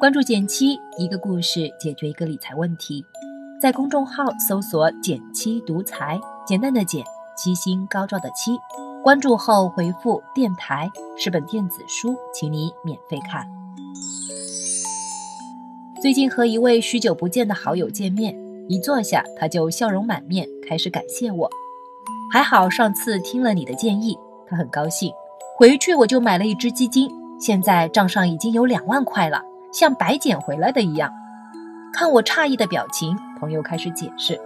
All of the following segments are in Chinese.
关注简七，一个故事解决一个理财问题。在公众号搜索“简七独裁，简单的简，七星高照的七。关注后回复“电台”是本电子书，请你免费看。最近和一位许久不见的好友见面，一坐下他就笑容满面，开始感谢我。还好上次听了你的建议，他很高兴。回去我就买了一只基金，现在账上已经有两万块了。像白捡回来的一样，看我诧异的表情，朋友开始解释：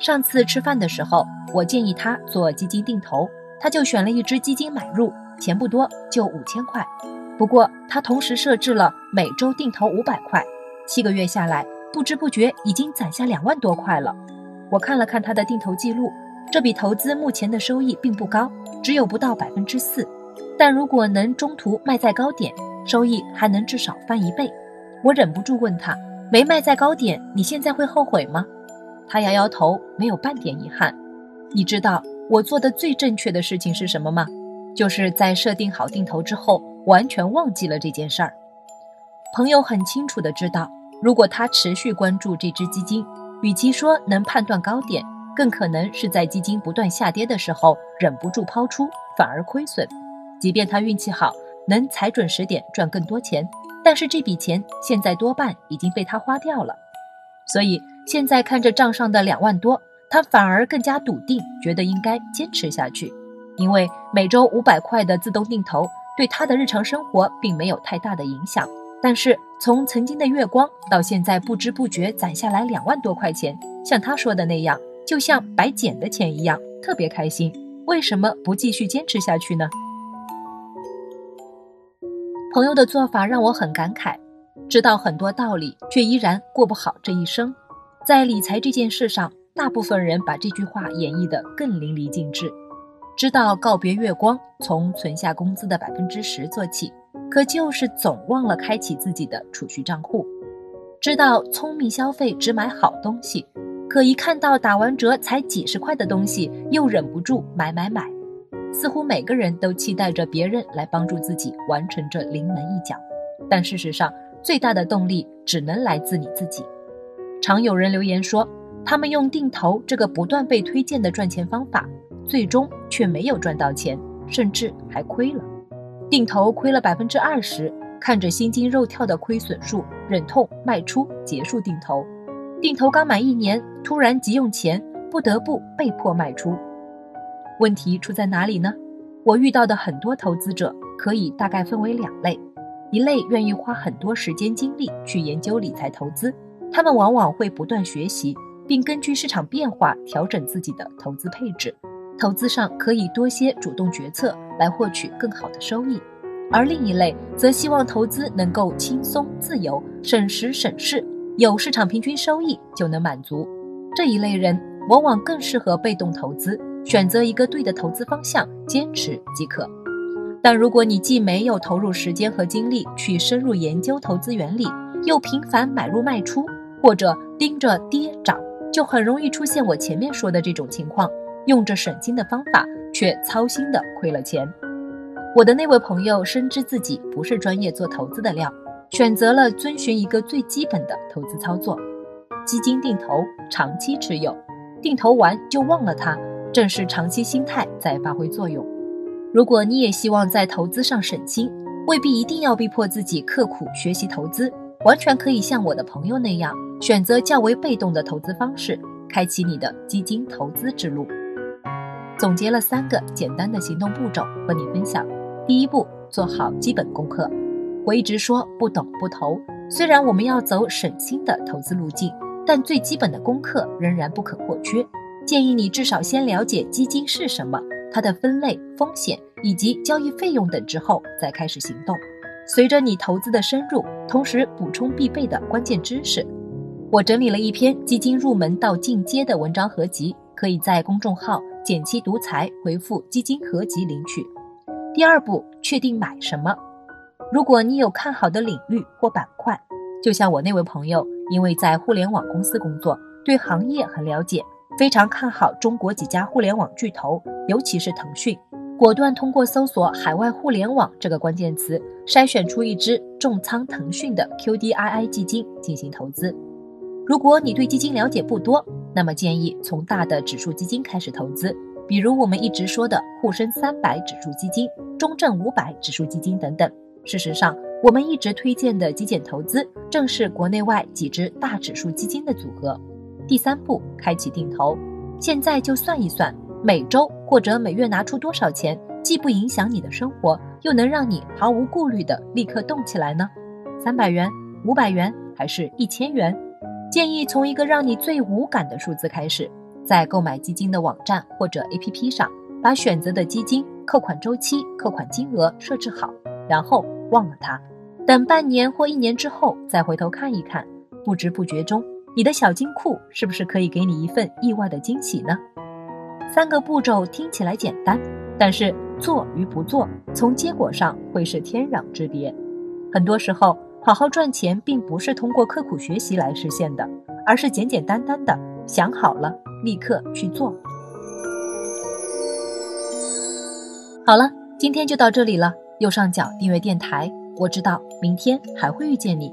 上次吃饭的时候，我建议他做基金定投，他就选了一只基金买入，钱不多，就五千块。不过他同时设置了每周定投五百块，七个月下来，不知不觉已经攒下两万多块了。我看了看他的定投记录，这笔投资目前的收益并不高，只有不到百分之四，但如果能中途卖在高点。收益还能至少翻一倍，我忍不住问他：“没卖在高点，你现在会后悔吗？”他摇摇头，没有半点遗憾。你知道我做的最正确的事情是什么吗？就是在设定好定投之后，完全忘记了这件事儿。朋友很清楚的知道，如果他持续关注这只基金，与其说能判断高点，更可能是在基金不断下跌的时候忍不住抛出，反而亏损。即便他运气好。能踩准时点赚更多钱，但是这笔钱现在多半已经被他花掉了，所以现在看着账上的两万多，他反而更加笃定，觉得应该坚持下去，因为每周五百块的自动定投对他的日常生活并没有太大的影响。但是从曾经的月光到现在不知不觉攒下来两万多块钱，像他说的那样，就像白捡的钱一样，特别开心。为什么不继续坚持下去呢？朋友的做法让我很感慨，知道很多道理，却依然过不好这一生。在理财这件事上，大部分人把这句话演绎得更淋漓尽致。知道告别月光，从存下工资的百分之十做起，可就是总忘了开启自己的储蓄账户。知道聪明消费只买好东西，可一看到打完折才几十块的东西，又忍不住买买买。似乎每个人都期待着别人来帮助自己完成这临门一脚，但事实上，最大的动力只能来自你自己。常有人留言说，他们用定投这个不断被推荐的赚钱方法，最终却没有赚到钱，甚至还亏了。定投亏了百分之二十，看着心惊肉跳的亏损数，忍痛卖出结束定投。定投刚满一年，突然急用钱，不得不被迫卖出。问题出在哪里呢？我遇到的很多投资者可以大概分为两类：一类愿意花很多时间精力去研究理财投资，他们往往会不断学习，并根据市场变化调整自己的投资配置，投资上可以多些主动决策来获取更好的收益；而另一类则希望投资能够轻松自由、省时省事，有市场平均收益就能满足。这一类人往往更适合被动投资。选择一个对的投资方向，坚持即可。但如果你既没有投入时间和精力去深入研究投资原理，又频繁买入卖出，或者盯着跌涨，就很容易出现我前面说的这种情况：用着省心的方法，却操心的亏了钱。我的那位朋友深知自己不是专业做投资的料，选择了遵循一个最基本的投资操作：基金定投，长期持有，定投完就忘了它。正是长期心态在发挥作用。如果你也希望在投资上省心，未必一定要逼迫自己刻苦学习投资，完全可以像我的朋友那样，选择较为被动的投资方式，开启你的基金投资之路。总结了三个简单的行动步骤和你分享。第一步，做好基本功课。我一直说不懂不投，虽然我们要走省心的投资路径，但最基本的功课仍然不可或缺。建议你至少先了解基金是什么，它的分类、风险以及交易费用等之后再开始行动。随着你投资的深入，同时补充必备的关键知识。我整理了一篇基金入门到进阶的文章合集，可以在公众号“简七独裁”回复“基金合集”领取。第二步，确定买什么。如果你有看好的领域或板块，就像我那位朋友，因为在互联网公司工作，对行业很了解。非常看好中国几家互联网巨头，尤其是腾讯。果断通过搜索“海外互联网”这个关键词，筛选出一只重仓腾讯的 QDII 基金进行投资。如果你对基金了解不多，那么建议从大的指数基金开始投资，比如我们一直说的沪深三百指数基金、中证五百指数基金等等。事实上，我们一直推荐的极简投资，正是国内外几只大指数基金的组合。第三步，开启定投，现在就算一算，每周或者每月拿出多少钱，既不影响你的生活，又能让你毫无顾虑的立刻动起来呢？三百元、五百元，还是一千元？建议从一个让你最无感的数字开始，在购买基金的网站或者 APP 上，把选择的基金扣款周期、扣款金额设置好，然后忘了它。等半年或一年之后再回头看一看，不知不觉中，你的小金库是不是可以给你一份意外的惊喜呢？三个步骤听起来简单，但是做与不做，从结果上会是天壤之别。很多时候。好好赚钱，并不是通过刻苦学习来实现的，而是简简单单的想好了，立刻去做。好了，今天就到这里了。右上角订阅电台，我知道明天还会遇见你。